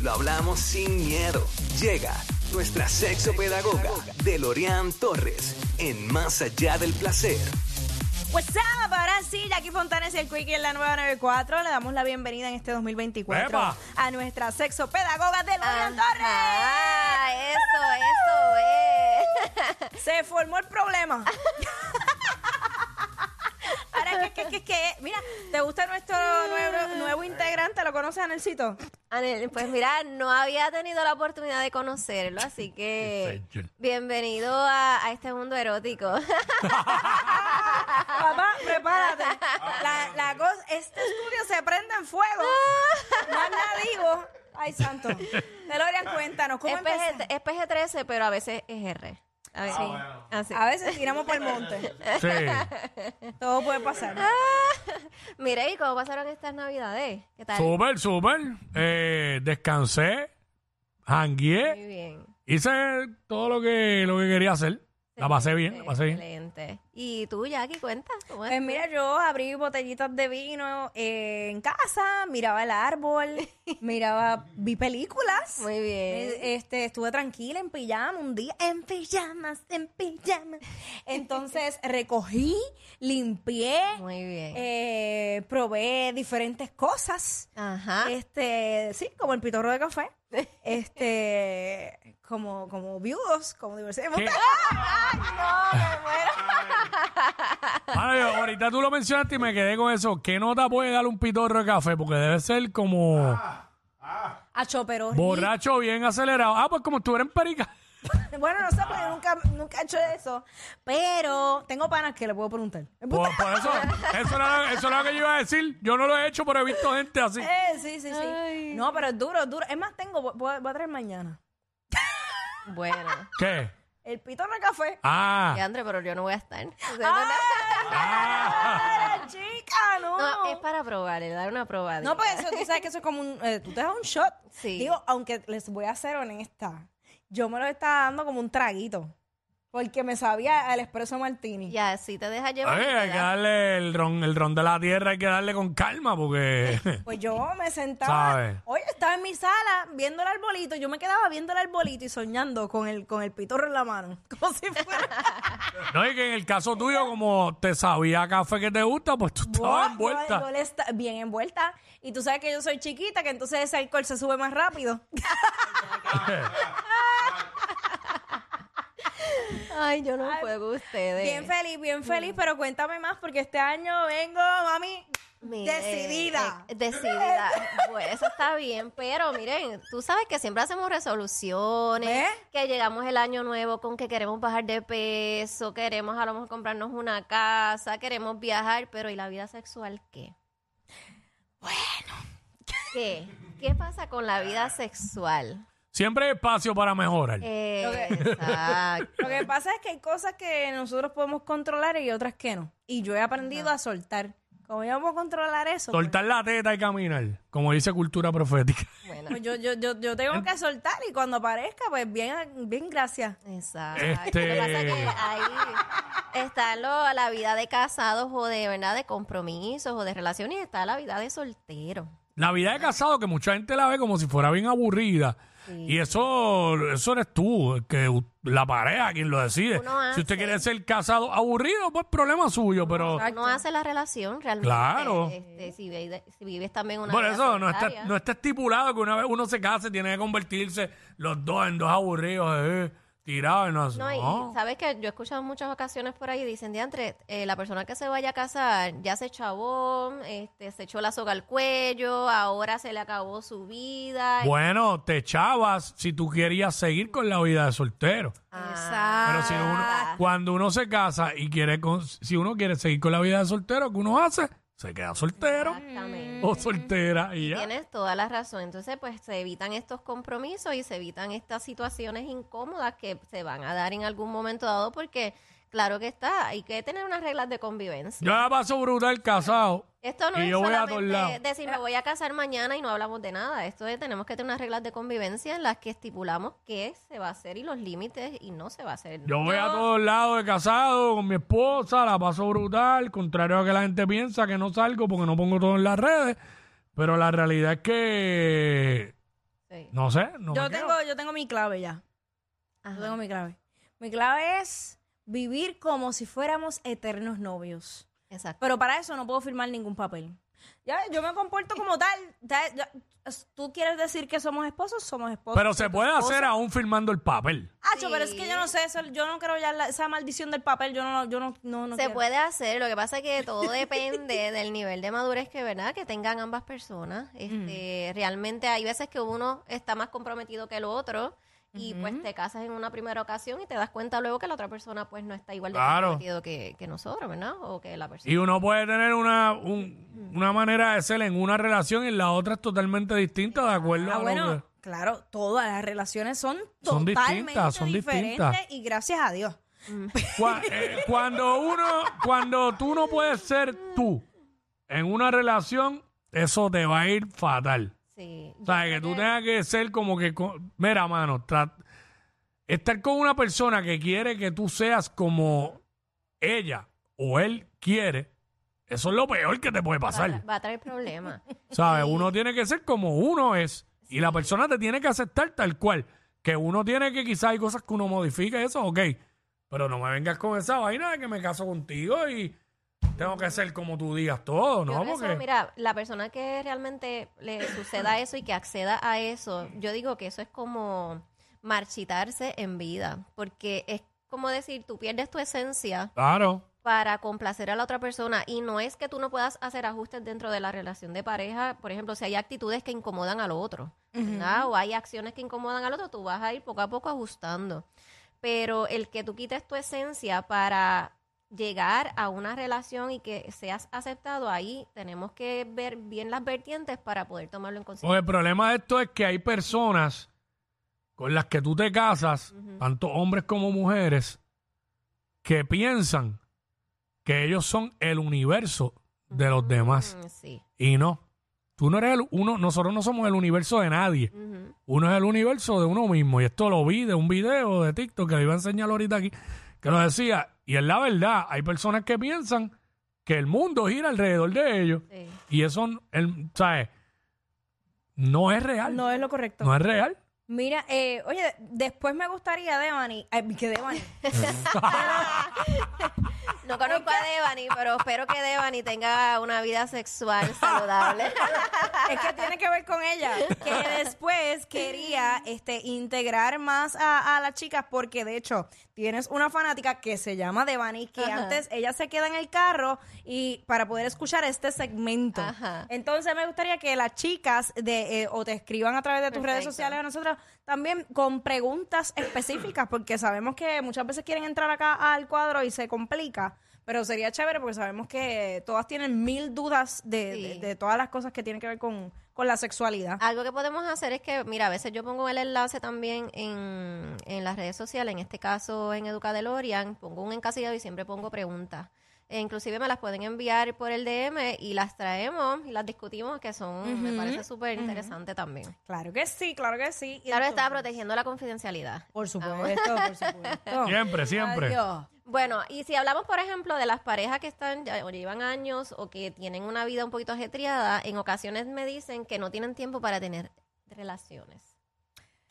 lo hablamos sin miedo. Llega nuestra sexopedagoga Delorian Torres en Más Allá del Placer. What's up? Ahora sí, Jackie Fontanes y el Quickie en la nueva 94. Le damos la bienvenida en este 2024 ¡Epa! a nuestra sexopedagoga Delorian Torres. Ah, eso, eso, eh. Se formó el problema. Ahora, ¿qué, qué, qué, qué? Mira, ¿te gusta nuestro nuevo, nuevo integrante? ¿Lo conoces, Anelcito? Anel, Pues mira, no había tenido la oportunidad de conocerlo, así que bienvenido a, a este mundo erótico. Papá, prepárate. La, la cosa, este estudio se prende en fuego. Más nada digo. Ay, santo. Delorian, cuéntanos, ¿cómo es, PG, es PG-13, pero a veces es R. A veces, así. A veces tiramos por el monte. Sí. Todo puede pasar. Mire, ¿y cómo pasaron estas navidades? ¿Qué tal? Súper, súper. Eh, descansé, Muy bien. hice todo lo que, lo que quería hacer. La pasé bien, la pasé bien. Excelente. ¿Y tú, Jackie, cuenta? ¿Cómo es? Pues mira, yo abrí botellitas de vino eh, en casa, miraba el árbol, miraba, vi películas. Muy bien. Eh, Este, estuve tranquila en pijama un día, en pijamas, en pijamas. Entonces recogí, limpié, Muy bien. eh, probé diferentes cosas. Ajá. Este, sí, como el pitorro de café. Este, como, como viudos, como diversión. ¿Qué? Ahora, yo, ahorita tú lo mencionaste y me quedé con eso. ¿Qué nota puede dar un pitorro de café? Porque debe ser como Acho, pero borracho bien acelerado. Ah, pues como tú eres en perica. Bueno, no sé, porque yo nunca, nunca he hecho eso. Pero tengo panas que le puedo preguntar. Por, por eso, eso era, eso era lo que yo iba a decir. Yo no lo he hecho, pero he visto gente así. Eh, sí, sí, sí. No, pero es duro, es duro. Es más, tengo, voy, voy a traer mañana. Bueno. ¿Qué? El pitorro de café. Ah. Leandro, pero yo no voy a estar. ah. ¡Ay, chica, no! No, es para probar, le dar una probadita. No, pues eso, tú sabes que eso es como un... eh, tú te das un shot. Sí. Digo, aunque les voy a ser honesta, yo me lo estaba dando como un traguito. Porque me sabía al espresso martini. Ya, si te dejas llevar. Oye, te hay que da- darle el ron, el ron de la tierra, hay que darle con calma porque... Pues yo me sentaba, ¿Sabes? oye, estaba en mi sala viendo el arbolito, yo me quedaba viendo el arbolito y soñando con el, con el pitorro en la mano, como si fuera... no, y que en el caso tuyo, como te sabía café que te gusta, pues tú estabas Buah, envuelta. yo le esta- bien envuelta. Y tú sabes que yo soy chiquita, que entonces ese alcohol se sube más rápido. Ay, yo no puedo con ustedes. Bien feliz, bien feliz, pero cuéntame más porque este año vengo, mami, Mire, decidida. eh, decidida. Pues eso está bien, pero miren, tú sabes que siempre hacemos resoluciones, ¿Ves? que llegamos el año nuevo con que queremos bajar de peso, queremos a lo mejor comprarnos una casa, queremos viajar, pero ¿y la vida sexual qué? Bueno. ¿Qué? ¿Qué pasa con la vida sexual? Siempre hay espacio para mejorar. Eh, exacto. Lo que pasa es que hay cosas que nosotros podemos controlar y otras que no. Y yo he aprendido a soltar. ¿Cómo yo puedo controlar eso? Soltar la teta y caminar, como dice cultura profética. Bueno, pues yo, yo, yo, yo tengo que soltar y cuando aparezca, pues bien, bien gracias. Exacto. Este- Lo que pasa es que ahí está lo- la vida de casados o de verdad de compromisos o de relaciones y está la vida de soltero. La vida de casado, que mucha gente la ve como si fuera bien aburrida. Y eso, eso eres tú, que u- la pareja quien lo decide. Uno hace. Si usted quiere ser casado aburrido, pues problema suyo, pero No hace la relación realmente. Claro. Este, si, ve- si vives también una por vida eso no está, no está estipulado que una vez uno se case tiene que convertirse los dos en dos aburridos, eh, tirados. No, No, y no. sabes que yo he escuchado en muchas ocasiones por ahí, dicen, diantre, eh, la persona que se vaya a casar ya se chavó, este, se echó la soga al cuello, ahora se le acabó su vida. Bueno, te echabas si tú querías seguir con la vida de soltero. Ah, Pero si uno, cuando uno se casa y quiere, con- si uno quiere seguir con la vida de soltero, ¿qué uno hace? Se queda soltero o soltera y ya. Tienes toda la razón. Entonces, pues se evitan estos compromisos y se evitan estas situaciones incómodas que se van a dar en algún momento dado porque, claro que está, hay que tener unas reglas de convivencia. Yo la paso brutal casado. Esto no Y es yo voy a todos solamente lados. decir me voy a casar mañana y no hablamos de nada. Esto es, tenemos que tener unas reglas de convivencia en las que estipulamos qué se va a hacer y los límites y no se va a hacer. Yo voy a todos lados de casado con mi esposa, la paso brutal, contrario a que la gente piensa que no salgo porque no pongo todo en las redes, pero la realidad es que Sí. no sé, no Yo me quedo. tengo, yo tengo mi clave ya. Ajá. Yo tengo mi clave. Mi clave es vivir como si fuéramos eternos novios. Exacto. Pero para eso no puedo firmar ningún papel. Ya, yo me comporto como tal. Ya- ya- Tú quieres decir que somos esposos, somos esposos. Pero se puede hacer a aún firmando el papel. Acho, pero es que yo no sé eso. Yo no creo ya la- esa maldición del papel. Yo no, yo no, no, no se quiero. puede hacer, lo que pasa es que todo depende del nivel de madurez que, ¿verdad? Que tengan ambas personas. Este, Realmente hay veces que uno está más comprometido que el otro y pues te casas en una primera ocasión y te das cuenta luego que la otra persona pues no está igual de Claro. comprometido que, que nosotros, ¿verdad? O que la persona. Y uno puede tener una, un- una manera de ser en una relación y en la otra es totalmente distinta, de acuerdo Ah, a lo bueno, que- claro, todas las relaciones son Son totalmente distintas, son diferentes distintas. y gracias a Dios. Eh, cuando uno, cuando tú no puedes ser tú en una relación, eso te va a ir fatal. Sí. O sea, que tú tengas que ser como que, co- mira, mano, tra- estar con una persona que quiere que tú seas como ella o él quiere, eso es lo peor que te puede Va, a pasar. tra- va a traer problemas. ¿Sabes? Uno tiene que ser como uno es y la persona te tiene que aceptar tal cual. Que uno tiene que quizás hay cosas que uno modifica, eso, ok. Pero no me vengas con esa vaina de que me caso contigo y tengo que ser como tú digas todo, Yo ¿no? eso, Porque mira, la persona que realmente le suceda eso y que acceda a eso, yo digo que eso es como marchitarse en vida, porque es como decir, tú pierdes tu esencia claro, para complacer a la otra persona y no es que tú no puedas hacer ajustes dentro de la relación de pareja, por ejemplo, si hay actitudes que incomodan al otro, ¿verdad? O hay acciones que incomodan al otro, tú vas a ir poco a poco ajustando. Pero el que tú quites tu esencia para llegar a una relación y que seas aceptado ahí, tenemos que ver bien las vertientes para poder tomarlo en Pues consideración. el problema de esto es que hay personas con las que tú te casas, tanto hombres como mujeres, que piensan que ellos son el universo de los demás. Mm, Sí. Y no. Tú no eres el uno, nosotros no somos el universo de nadie. Uno es el universo de uno mismo. Y esto lo vi de un video de TikTok que le iba a enseñar ahorita aquí, que lo decía. Y es la verdad, hay personas que piensan que el mundo gira alrededor de ellos. Sí. Y eso, el, ¿sabes? No es real. No es lo correcto. No es real. Mira, eh, oye, después me gustaría, Devani, ay, que Devani, No conozco a Devani, pero espero que Devani tenga una vida sexual saludable. es que tiene que ver con ella, que después quería este, integrar más a, a las chicas porque de hecho tienes una fanática que se llama Devani, que Ajá. antes ella se queda en el carro y para poder escuchar este segmento. Ajá. Entonces me gustaría que las chicas de eh, o te escriban a través de tus redes sociales a nosotros también con preguntas específicas porque sabemos que muchas veces quieren entrar acá al cuadro y se complica. Pero sería chévere porque sabemos que todas tienen mil dudas de, Sí. de- de todas las cosas que tienen que ver con, con la sexualidad. Algo que podemos hacer es que, mira, a veces yo pongo el enlace también en, en las redes sociales, en este caso en Educadelorian, pongo un encasillado y siempre pongo preguntas. E inclusive me las pueden enviar por el DM y las traemos y las discutimos, que son, me parece súper interesante también. Claro que sí, claro que sí. Y Claro, está protegiendo la confidencialidad. Por supuesto, por supuesto. Siempre, siempre. Adiós. Bueno, y si hablamos, por ejemplo, de las parejas que están ya, o llevan años o que tienen una vida un poquito ajetreada, en ocasiones me dicen que no tienen tiempo para tener relaciones.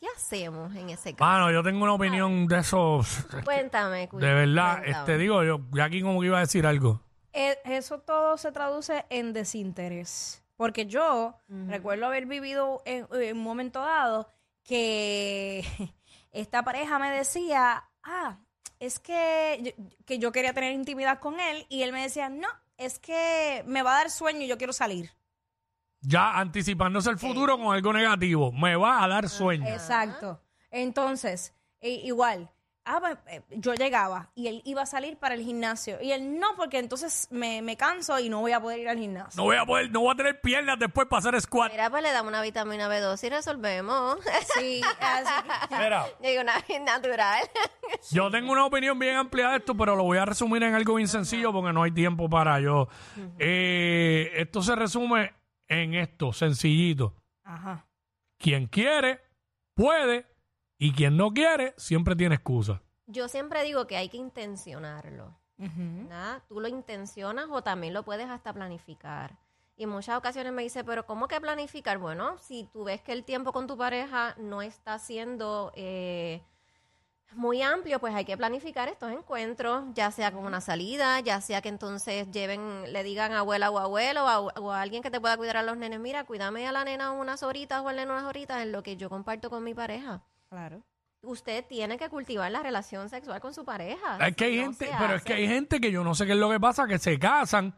¿Qué hacemos en ese caso? Mano, yo tengo una opinión de esos. Cuéntame, Cuy, De verdad, cuéntame. este digo yo, ya aquí como que iba a decir algo. Eh, Eso todo se traduce en desinterés. Porque yo recuerdo haber vivido en, en un momento dado que esta pareja me decía, ah, es que yo, que yo quería tener intimidad con él y él me decía, no, es que me va a dar sueño y yo quiero salir. Ya anticipándose el futuro con algo negativo. Me va a dar sueño. Exacto. Entonces, i- igual, ah, pues, eh, yo llegaba y él iba a salir para el gimnasio. Y él no, porque entonces me, me canso y no voy a poder ir al gimnasio. No voy a poder, no voy a tener piernas después para hacer squat. Mira, pues le damos una vitamina B2 y resolvemos. Sí, así Mira, Digo, una natural. yo tengo una opinión bien amplia de esto, pero lo voy a resumir en algo bien sencillo porque no hay tiempo para yo. Eh, esto se resume en esto, sencillito. Ajá. Quien quiere, puede, y quien no quiere, siempre tiene excusa. Yo siempre digo que hay que intencionarlo. ¿verdad? Tú lo intencionas o también lo puedes hasta planificar. Y en muchas ocasiones me dice, pero ¿cómo que planificar? Bueno, si tú ves que el tiempo con tu pareja no está siendo eh, muy amplio, pues hay que planificar estos encuentros, ya sea con una salida, ya sea que entonces lleven, le digan a abuela o abuelo o a, o a alguien que te pueda cuidar a los nenes, mira, cuídame a la nena unas horitas o al nene unas horitas en lo que yo comparto con mi pareja. Claro. Usted tiene que cultivar la relación sexual con su pareja. Es que hay no gente, pero es que hay gente que yo no sé qué es lo que pasa, que se casan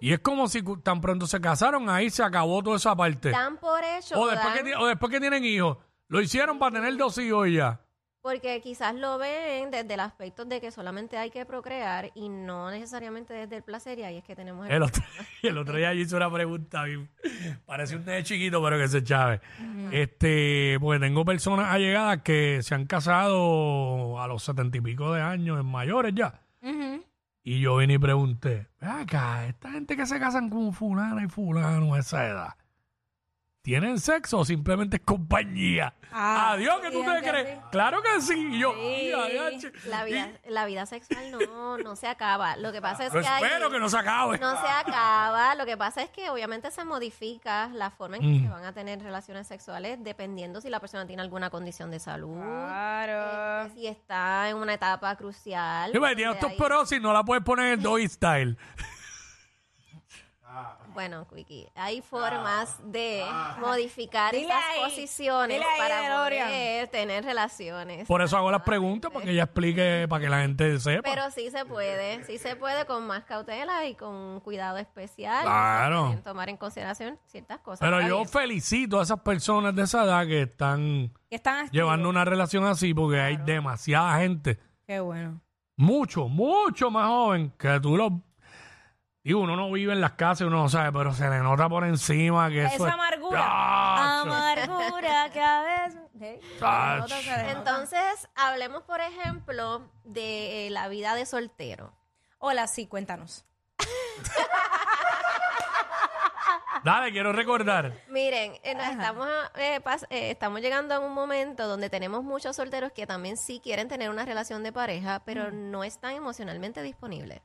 y es como si tan pronto se casaron, ahí se acabó toda esa parte. dan por hecho O después, que, dan- o después que tienen hijos, lo hicieron para tener dos hijos y ya. Porque quizás lo ven desde el aspecto de que solamente hay que procrear y no necesariamente desde el placer y ahí es que tenemos el, El otro, el otro día yo hice una pregunta, parece un nene chiquito, pero que se chave. Este, pues tengo personas allegadas que se han casado a los setenta y pico de años, en mayores ya. Ujú. Y yo vine y pregunté, "Ven acá, esta gente que se casan con fulana y fulano a esa edad, ¿tienen sexo o simplemente es compañía? Ah, Adiós, que tú te que crees. sí. Claro que sí. Y yo, la vida la vida sexual no no se acaba lo que pasa es que hay- espero que no se acabe. no se acaba lo que pasa es que obviamente se modifica la forma en que Mm. se van a tener relaciones sexuales dependiendo si la persona tiene alguna condición de salud Claro. si está en una etapa crucial Yo me donde estos hay- perosis, no la puedes poner en doggy style. Bueno, Quickie, hay formas de modificar Dile esas ahí, posiciones dile ahí, para DeLorean. poder tener relaciones. Por eso hago las preguntas, para que ella explique, para que la gente sepa. Pero sí se puede, sí se puede con más cautela y con cuidado especial. Claro. Pueden tomar en consideración ciertas cosas. Pero yo bien. felicito a esas personas de esa edad que están Que están activos. llevando una relación así, porque hay demasiada gente, Qué bueno. mucho, mucho más joven, que tú lo... Digo, uno no vive en las casas y uno no sabe, pero se le nota por encima que eso Esa es- amargura. ¡Tacho! Amargura. Sí. Nota se nota. Entonces, hablemos, por ejemplo, de eh, la vida de soltero. Hola, sí, cuéntanos. Dale, quiero recordar. Miren, eh, nos estamos, eh, pas- eh, estamos llegando a un momento donde tenemos muchos solteros que también sí quieren tener una relación de pareja, pero no están emocionalmente disponibles.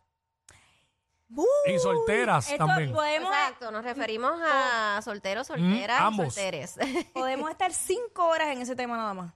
Y solteras Esto también. podemos, Exacto, nos referimos a solteros, solteras, y ambos. solteres. podemos estar cinco horas en ese tema nada más.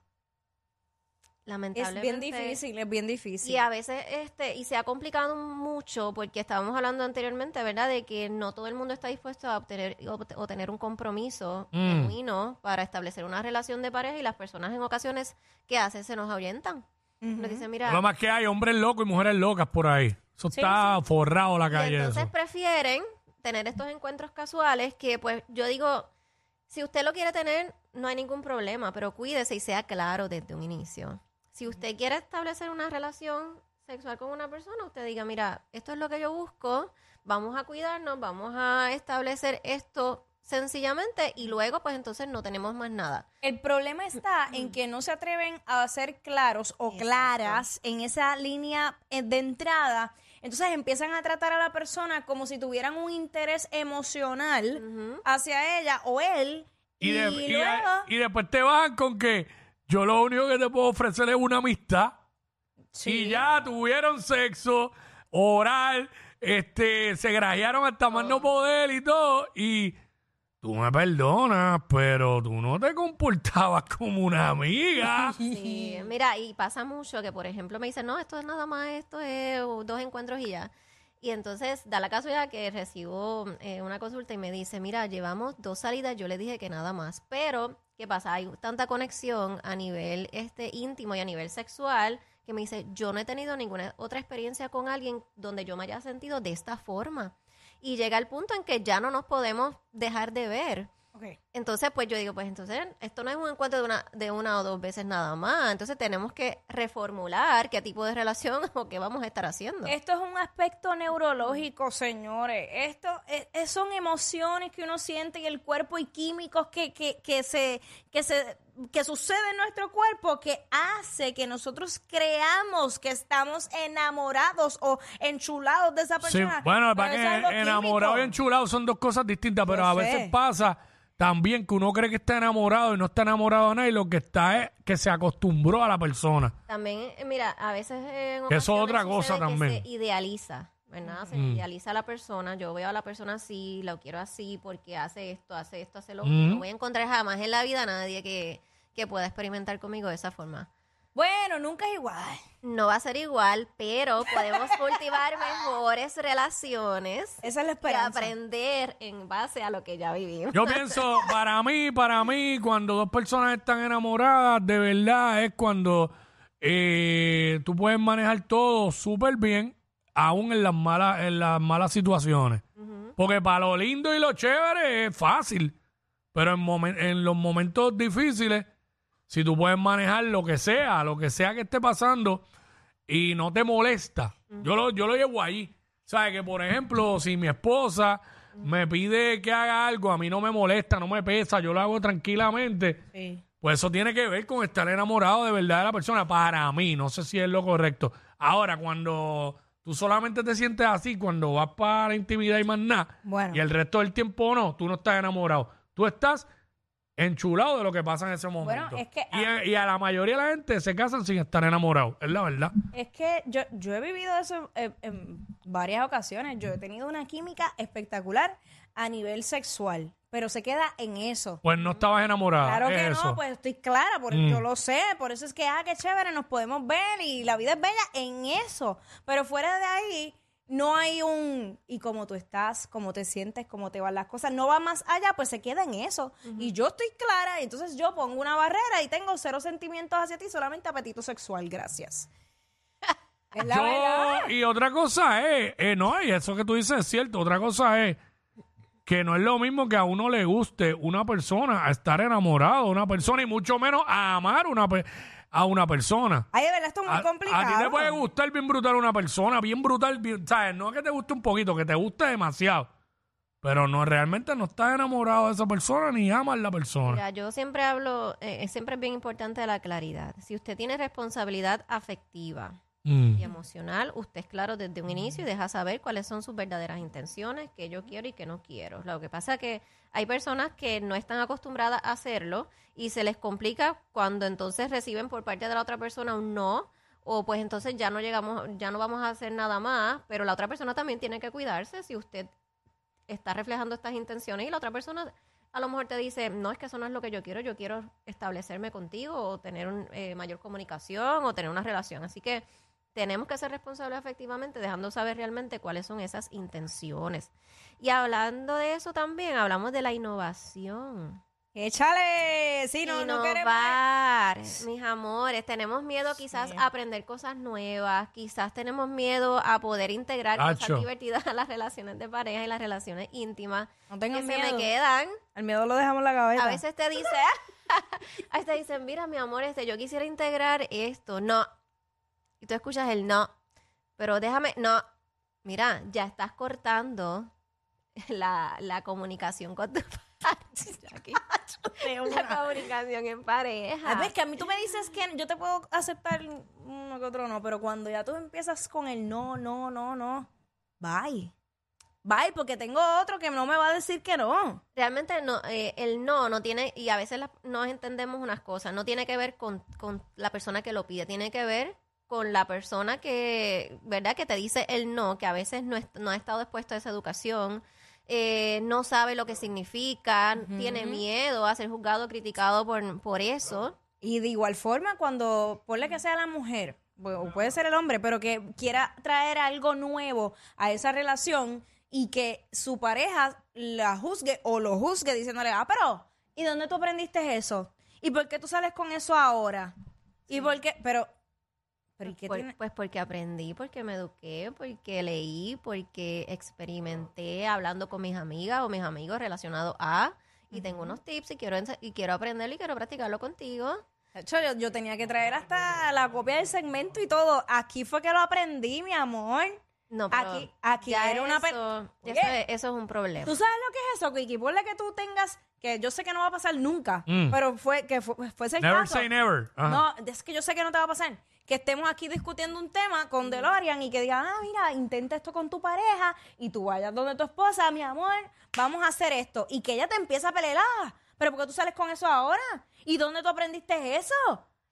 Es Lamentablemente. bien difícil, es bien difícil. Y a veces, este, y se ha complicado mucho porque estábamos hablando anteriormente, ¿verdad? De que no todo el mundo está dispuesto a obtener o, o tener un compromiso Mm. genuino para establecer una relación de pareja y las personas en ocasiones que hacen se nos ahuyentan. Nos dicen, mira, Lo más que hay hombres locos y mujeres locas por ahí. Eso Sí, está forrado la y calle. entonces eso. prefieren tener estos encuentros casuales que pues yo digo, si usted lo quiere tener, no hay ningún problema, pero cuídese y sea claro desde un inicio. Si usted quiere establecer una relación sexual con una persona, usted diga, mira, esto es lo que yo busco, vamos a cuidarnos, vamos a establecer esto sencillamente y luego pues entonces no tenemos más nada. El problema está en que no se atreven a ser claros o claras en esa línea eh, de entrada. Entonces empiezan a tratar a la persona como si tuvieran un interés emocional hacia ella o él. Y, Y, de- y- luego, y después te bajan con que yo lo único que te puedo ofrecer es una amistad. Y ya tuvieron sexo oral, este, se grajearon hasta más no poder y todo. Y tú me perdonas, pero tú no te comportabas como una amiga. Sí, mira, y pasa mucho que, por ejemplo, me dicen, no, esto es nada más, esto es dos encuentros y ya. Y entonces da la casualidad que recibo eh, una consulta y me dice, mira, llevamos dos salidas, yo le dije que nada más. Pero, ¿qué pasa? Hay tanta conexión a nivel este íntimo y a nivel sexual que me dice, yo no he tenido ninguna otra experiencia con alguien donde yo me haya sentido de esta forma. Y llega el punto en que ya no nos podemos dejar de ver. Entonces, pues yo digo, pues entonces esto no es un encuentro de una, de una o dos veces nada más. Entonces tenemos que reformular qué tipo de relación o qué vamos a estar haciendo. Esto es un aspecto neurológico, señores. Esto es- es- son emociones que uno siente y el cuerpo y químicos que, que, que se, que se que sucede en nuestro cuerpo que hace que nosotros creamos que estamos enamorados o enchulados de esa Sí, persona. bueno, Pero para es que enamorado y enchulado son dos cosas distintas, pero a sé. veces pasa también que uno cree que está enamorado y no está enamorado de nadie, lo que está es que se acostumbró a la persona. También, eh, mira, a veces en Que eso es ocasiones otra cosa sucede que también. se idealiza, ¿verdad? Se Mm. idealiza a la persona. Yo veo a la persona así, lo quiero así porque hace esto, hace esto, hace lo otro. Mm. No voy a encontrar jamás en la vida a nadie que, que pueda experimentar conmigo de esa forma. Bueno, nunca es igual. No va a ser igual, pero podemos cultivar mejores relaciones Esa es la y esperanza. aprender en base a lo que ya vivimos. Yo pienso, para mí, para mí, cuando dos personas están enamoradas, de verdad es cuando eh, tú puedes manejar todo súper bien, aún en las malas, en las malas situaciones. Porque para lo lindo y lo chévere es fácil, pero en, momen- en los momentos difíciles, si tú puedes manejar lo que sea, lo que sea que esté pasando y no te molesta, yo, lo, yo lo llevo ahí. ¿Sabes? Que, por ejemplo, si mi esposa me pide que haga algo, a mí no me molesta, no me pesa, yo lo hago tranquilamente. Sí. Pues eso tiene que ver con estar enamorado de verdad de la persona. Para mí, no sé si es lo correcto. Ahora, cuando tú solamente te sientes así, cuando vas para la intimidad y más nada, Bueno. y el resto del tiempo no, tú no estás enamorado. Tú estás enchulado de lo que pasa en ese momento. es que- y, a, y a la mayoría de la gente se casan sin estar enamorados, es la verdad. Es que yo, yo he vivido eso en, en varias ocasiones. Yo he tenido una química espectacular a nivel sexual, pero se queda en eso. Pues no estabas enamorada. Claro que eso. no, pues estoy clara, por, Mm. yo lo sé, por eso es que, ah, qué chévere, nos podemos ver y la vida es bella en eso. Pero fuera de ahí, no hay un, y como tú estás, cómo te sientes, cómo te van las cosas, no va más allá, pues se queda en eso. Y yo estoy clara, y entonces yo pongo una barrera y tengo cero sentimientos hacia ti, solamente apetito sexual, gracias. Es la Yo- verdad. y otra cosa es, eh, no, y eso que tú dices es cierto, otra cosa es que no es lo mismo que a uno le guste una persona, a estar enamorado de una persona y mucho menos a amar una pe- a una persona. Ay, de verdad, esto es muy A, complicado. a ti te puede gustar bien brutal una persona, bien brutal, bien- ¿sabes? No es que te guste un poquito, que te guste demasiado. Pero no, realmente no estás enamorado de esa persona ni amas a la persona. Mira, yo siempre hablo, eh, siempre es bien importante la claridad. Si usted tiene responsabilidad afectiva Mm. y emocional, usted es claro desde un inicio y deja saber cuáles son sus verdaderas intenciones, qué yo quiero y qué no quiero. Lo que pasa es que hay personas que no están acostumbradas a hacerlo y se les complica cuando entonces reciben por parte de la otra persona un no o pues entonces ya no llegamos, ya no vamos a hacer nada más, pero la otra persona también tiene que cuidarse si usted está reflejando estas intenciones y la otra persona a lo mejor te dice, no, es que eso no es lo que yo quiero, yo quiero establecerme contigo o tener un, eh, mayor comunicación o tener una relación. Así que tenemos que ser responsables efectivamente, dejando saber realmente cuáles son esas intenciones. Y hablando de eso también, hablamos de la innovación. Échale, sí, no, no queremos... Innovar, mis amores. Tenemos miedo quizás a aprender cosas nuevas, quizás tenemos miedo a poder integrar Acho. cosas divertidas a las relaciones de pareja y las relaciones íntimas No que tengan se miedo. me quedan. El miedo lo dejamos en la gaveta. A veces te dice, a veces te dicen, mira, mi amor, este, yo quisiera integrar esto. No. Y tú escuchas el no. Pero déjame, no. Mira, ya estás cortando la, la comunicación con tu pareja. La comunicación en pareja. A ver, que a mí tú me dices que yo te puedo aceptar uno que otro no, pero cuando ya tú empiezas con el no, no, no, no, bye. Bye, porque tengo otro que no me va a decir que no. Realmente no, eh, el no no tiene, y a veces la- no entendemos unas cosas, no tiene que ver con, con la persona que lo pide, tiene que ver con la persona que, ¿verdad? Que te dice el no, que a veces no, no ha estado expuesto a esa educación, eh, no sabe lo que significa, tiene miedo a ser juzgado, criticado por, por eso. Y de igual forma, cuando ponle que sea la mujer, o puede ser el hombre, pero que quiera traer algo nuevo a esa relación y que su pareja la juzgue o lo juzgue diciéndole, ah, pero, ¿y dónde tú aprendiste eso? ¿Y por qué tú sales con eso ahora? ¿Y por qué? Pero, pero ¿y qué Por- tiene? Pues porque aprendí, porque me eduqué, porque leí, porque experimenté hablando con mis amigas o mis amigos relacionados a. y tengo unos tips y quiero, y quiero aprenderlo y quiero practicarlo contigo. De hecho, yo, yo tenía que traer hasta la copia del segmento y todo. Aquí fue que lo aprendí, mi amor. No, pero Aquí- aquí ya era una eso, Oye. eso, es, eso es un problema. ¿Tú sabes lo que es eso, Kiki? Ponle que tú tengas, que yo sé que no va a pasar nunca, Mm. pero fue que fue, fuese el Never caso. say never. No, es que yo sé que no te va a pasar. Que estemos aquí discutiendo un tema con DeLorean y que digan, ah, mira, intenta esto con tu pareja y tú vayas donde tu esposa, mi amor, vamos a hacer esto. Y que ella te empieza a pelear. "Ah, Pero ¿por qué tú sales con eso ahora? ¿Y dónde tú aprendiste eso?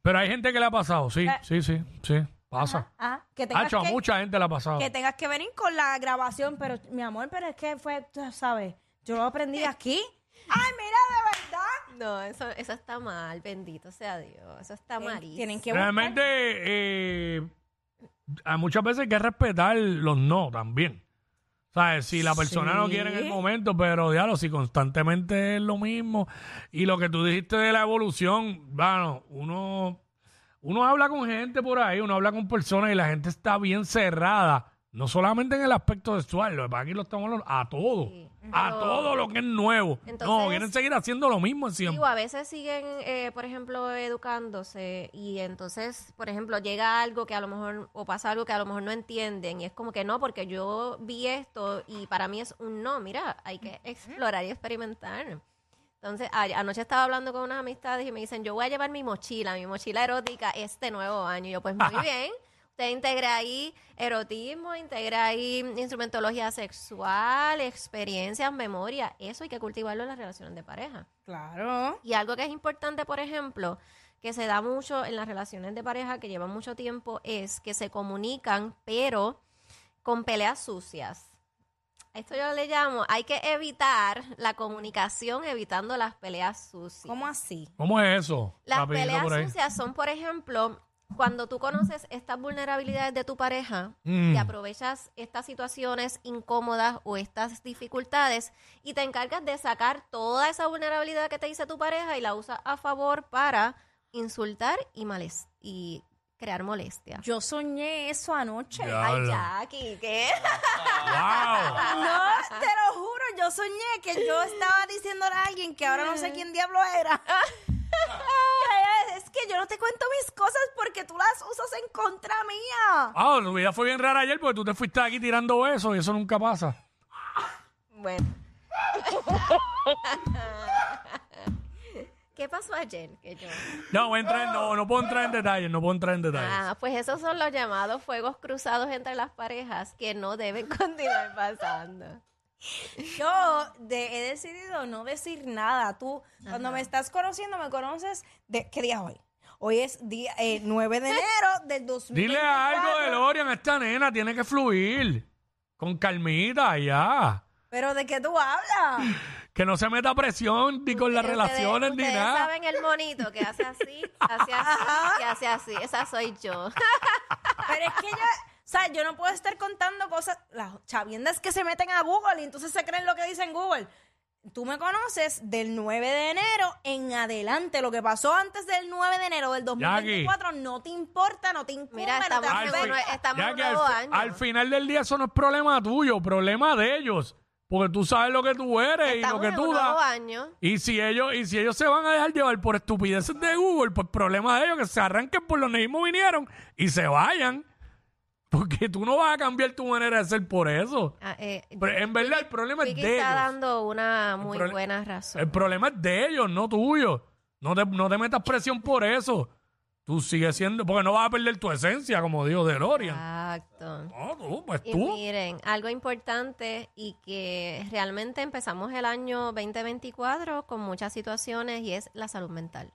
Pero hay gente que le ha pasado, sí, Eh. sí, sí, sí. Pasa. Ah, que tengas Hacho, a que- mucha gente le ha pasado. que tengas que venir con la grabación, pero mi amor, pero es que fue, tú sabes, yo lo aprendí aquí. Ay, mira. No, eso, eso está mal, bendito sea Dios. Eso está malísimo. Tienen que buscar. Realmente, eh, a muchas veces hay que respetar los no también. ¿Sabes? Si la persona no quiere en el momento, pero diablo, si constantemente es lo mismo. Y lo que tú dijiste de la evolución, bueno, uno, uno habla con gente por ahí, uno habla con personas y la gente está bien cerrada. No solamente en el aspecto sexual, lo que pasa es que aquí lo estamos hablando a todo. Sí. A todo lo que es nuevo. no, Entonces- quieren seguir haciendo lo mismo siempre. Digo, a veces siguen, eh, por ejemplo, educándose y entonces, por ejemplo, llega algo que a lo mejor, o pasa algo que a lo mejor no entienden y es como que no, porque yo vi esto y para mí es un no, mira, hay que explorar y experimentar. Entonces, a- anoche estaba hablando con unas amistades y me dicen, yo voy a llevar mi mochila, mi mochila erótica este nuevo año. Y yo, pues muy bien. Usted integra ahí erotismo, integra ahí instrumentología sexual, experiencias, memoria. Eso hay que cultivarlo en las relaciones de pareja. Claro. Y algo que es importante, por ejemplo, que se da mucho en las relaciones de pareja que llevan mucho tiempo, es que se comunican, pero con peleas sucias. Esto yo le llamo, hay que evitar la comunicación evitando las peleas sucias. ¿Cómo así? ¿Cómo es eso? Las Rapidito peleas por ahí. sucias son, por ejemplo, cuando tú conoces estas vulnerabilidades de tu pareja Mm. y aprovechas estas situaciones incómodas o estas dificultades y te encargas de sacar toda esa vulnerabilidad que te dice tu pareja y la usas a favor para insultar y, males y crear molestia. Yo soñé eso anoche. Ya. Ay. Jackie, ¿qué? ¡Wow! No, te lo juro, yo soñé que yo estaba diciéndole a alguien que ahora no sé quién diablo era. Que yo no te cuento mis cosas porque tú las usas en contra mía. Ah, tu vida fue bien rara ayer porque tú te fuiste aquí tirando besos y eso nunca pasa. Bueno. ¿Qué pasó ayer? Que yo... No, voy a entrar, en- no, no puedo entrar en detalles, no puedo entrar en detalles. Ah, pues esos son los llamados fuegos cruzados entre las parejas que no deben continuar pasando. Yo de- he decidido no decir nada. Tú, cuando me estás conociendo, me conoces de qué día es hoy. Hoy es día eh, 9 de enero del 2024. Dile algo de Lorian a esta nena, tiene que fluir. Con calmita, ya. Pero de qué tú hablas. Que no se meta presión ni con las Ustedes- relaciones ni ustedes nada. saben el monito que hace así, hace así, que hace así. Esa soy yo. Pero es que yo, o sea, yo no puedo estar contando cosas. Las chaviendas que se meten a Google y entonces se creen lo que dice en Google. Tú me conoces del 9 de enero en adelante. Lo que pasó antes del 9 de enero del 2024 no te importa, no te incumbe, Mira, no te estamos Al estamos al, año. al final del día eso no es problema tuyo, problema de ellos. Porque tú sabes lo que tú eres y lo Estamos que tú das. año. Y si ellos, y si ellos se van a dejar llevar por estupideces de Google, pues problema de ellos, que se arranquen por donde mismo vinieron y se vayan. Porque tú no vas a cambiar tu manera de ser por eso. Ah, eh, Pero en verdad el problema es Vicky de está ellos. dando una muy prole- buena razón. El problema es de ellos, no tuyo. No te, no te metas presión por eso. Tú sigues siendo, porque no vas a perder tu esencia, como dijo DeLorean. Exacto. No, tú, pues Y tú. miren, algo importante y que realmente empezamos el año 2024 con muchas situaciones y es la salud mental.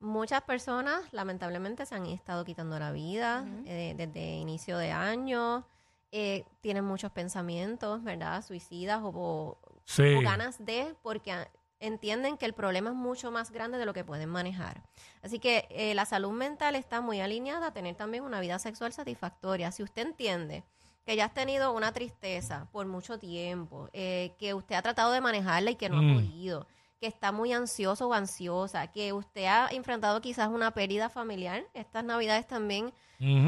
Muchas personas lamentablemente se han estado quitando la vida eh, desde inicio de año, eh, tienen muchos pensamientos, ¿verdad? Suicidas o, o- Sí. o ganas de, porque entienden que el problema es mucho más grande de lo que pueden manejar. Así que eh, la salud mental está muy alineada a tener también una vida sexual satisfactoria. Si usted entiende que ya has tenido una tristeza por mucho tiempo, eh, que usted ha tratado de manejarla y que no Mm. ha podido, que está muy ansioso o ansiosa, que usted ha enfrentado quizás una pérdida familiar, estas navidades también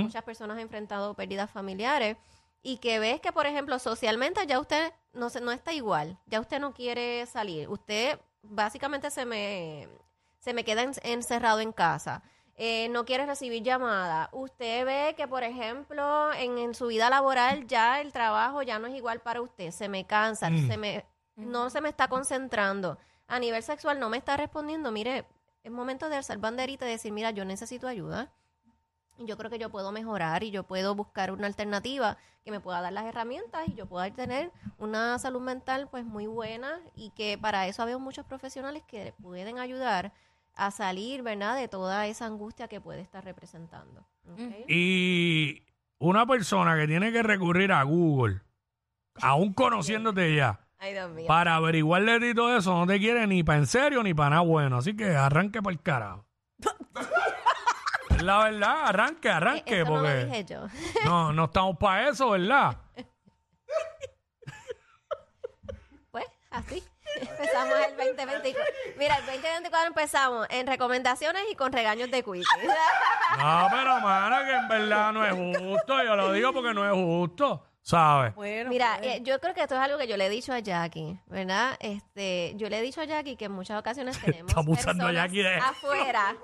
muchas personas han enfrentado pérdidas familiares. y que ves que, por ejemplo, socialmente ya usted no, se- no está igual, ya usted no quiere salir, usted básicamente se me, se me queda en- encerrado en casa. eh, no quiere recibir llamadas. Usted ve que, por ejemplo, en, en su vida laboral ya el trabajo ya no es igual para usted. Se me cansa, se me, no se me está concentrando. A nivel sexual no me está respondiendo. Mire, es momento de alzar banderita y decir, mira, yo necesito ayuda. Yo creo que yo puedo mejorar y yo puedo buscar una alternativa que me pueda dar las herramientas y yo pueda tener una salud mental pues muy buena y que para eso había muchos profesionales que pueden ayudar a salir, ¿verdad?, de toda esa angustia que puede estar representando. Y una persona que tiene que recurrir a Google, aún conociéndote ya, Ay, Dios mío. para averiguarle de todo eso, no te quiere ni para en serio ni para nada bueno. Así que arranque para el carajo. es la verdad, arranque, arranque, eso no lo porque dije yo. no, no estamos para eso, ¿verdad? Pues así. Empezamos el 2024. Mira, el 2024 empezamos en recomendaciones y con regaños de Quickie. No, pero mano, que en verdad no es justo. Yo lo digo porque no es justo, ¿sabes? Bueno, Mira, pues, eh, yo creo que esto es algo que yo le he dicho a Jackie, ¿verdad? Este, yo le he dicho a Jackie que en muchas ocasiones tenemos Estamos usando a personas Jackie de- afuera.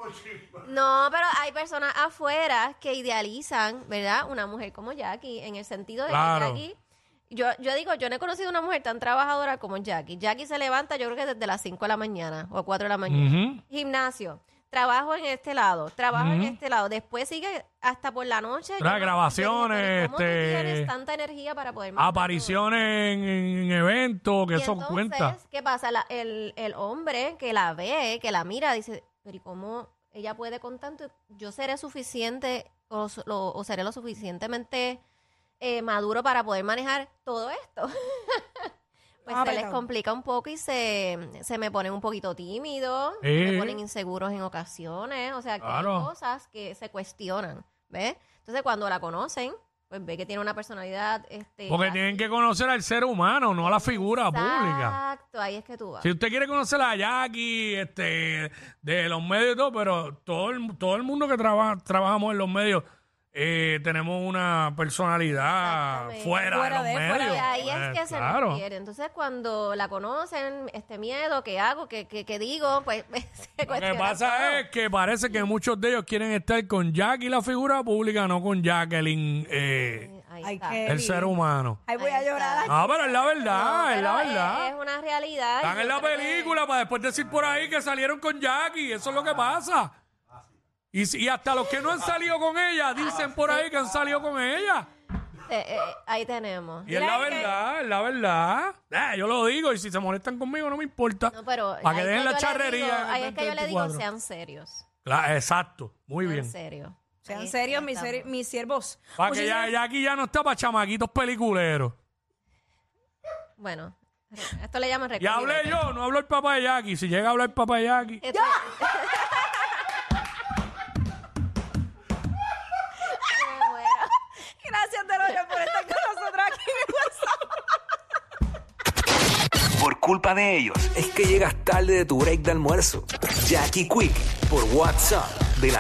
No, pero hay personas afuera que idealizan, ¿verdad? Una mujer como Jackie, en el sentido de Claro. que Jackie yo, yo digo, yo no he conocido una mujer tan trabajadora como Jackie. Jackie se levanta, yo creo que desde las 5 de la mañana o 4 de la mañana. Gimnasio. Trabajo en este lado, trabajo en este lado. Después sigue hasta por la noche. Las grabaciones, pero ¿Cómo tú este, tienes tanta energía para poder Apariciones en, en eventos, que y eso entonces, cuenta. ¿qué pasa? La- el, el hombre que la ve, que la mira, dice, pero ¿y cómo ella puede con tanto? Yo seré suficiente o, lo- o seré lo suficientemente eh, maduro para poder manejar todo esto. pues Ah, se les complica un poco y se, se me ponen un poquito tímidos, Sí. me ponen inseguros en ocasiones, o sea, que hay cosas que se cuestionan, ¿ves? Entonces cuando la conocen, pues ve que tiene una personalidad... Este, Porque así. tienen que conocer al ser humano, no a la figura pública. Exacto, ahí es que tú vas. Si usted quiere conocer a Jackie, este, de los medios y todo, pero todo el, todo el mundo que trabaja, trabajamos en los medios, eh, tenemos una personalidad fuera, Fuera de de, los fuera medios. Ahí Eh, es que se claro. refiere. Entonces, cuando la conocen, este miedo que hago, que, que, que digo, pues se Lo que pasa todo. es que parece que muchos de ellos quieren estar con Jackie, la figura pública, no con Jacqueline, eh, Ahí Ay, qué- el ser humano. Ay, voy Ahí a llorar. No, pero es la verdad, No, es la verdad. Es, una realidad. Están en la creo que- película para después decir por ahí que salieron con Jackie. Eso es lo que pasa. Y, si- y hasta los que no han salido con ella dicen por ahí que han salido con ella. Eh, eh, ahí tenemos. Y es la verdad, es la verdad. Eh, yo lo digo y si se molestan conmigo no me importa. No, pero para que ahí dejen la charrería. digo- ahí es que yo le digo, 2024. sean serios. Claro, exacto, muy Sean bien. serios. Sean Ahí- serios mis, mis siervos. Para que ya, ya aquí ya no está para chamaquitos peliculeros. Bueno, esto le llaman Y hablé yo, no hablo el papá de Jackie. Si llega a hablar el papá de Jackie. Esto- Me muero. Gracias, Deloya, por estar con nosotros aquí en el WhatsApp. Por culpa de ellos es que llegas tarde de tu break de almuerzo. Jackie Quick por WhatsApp de la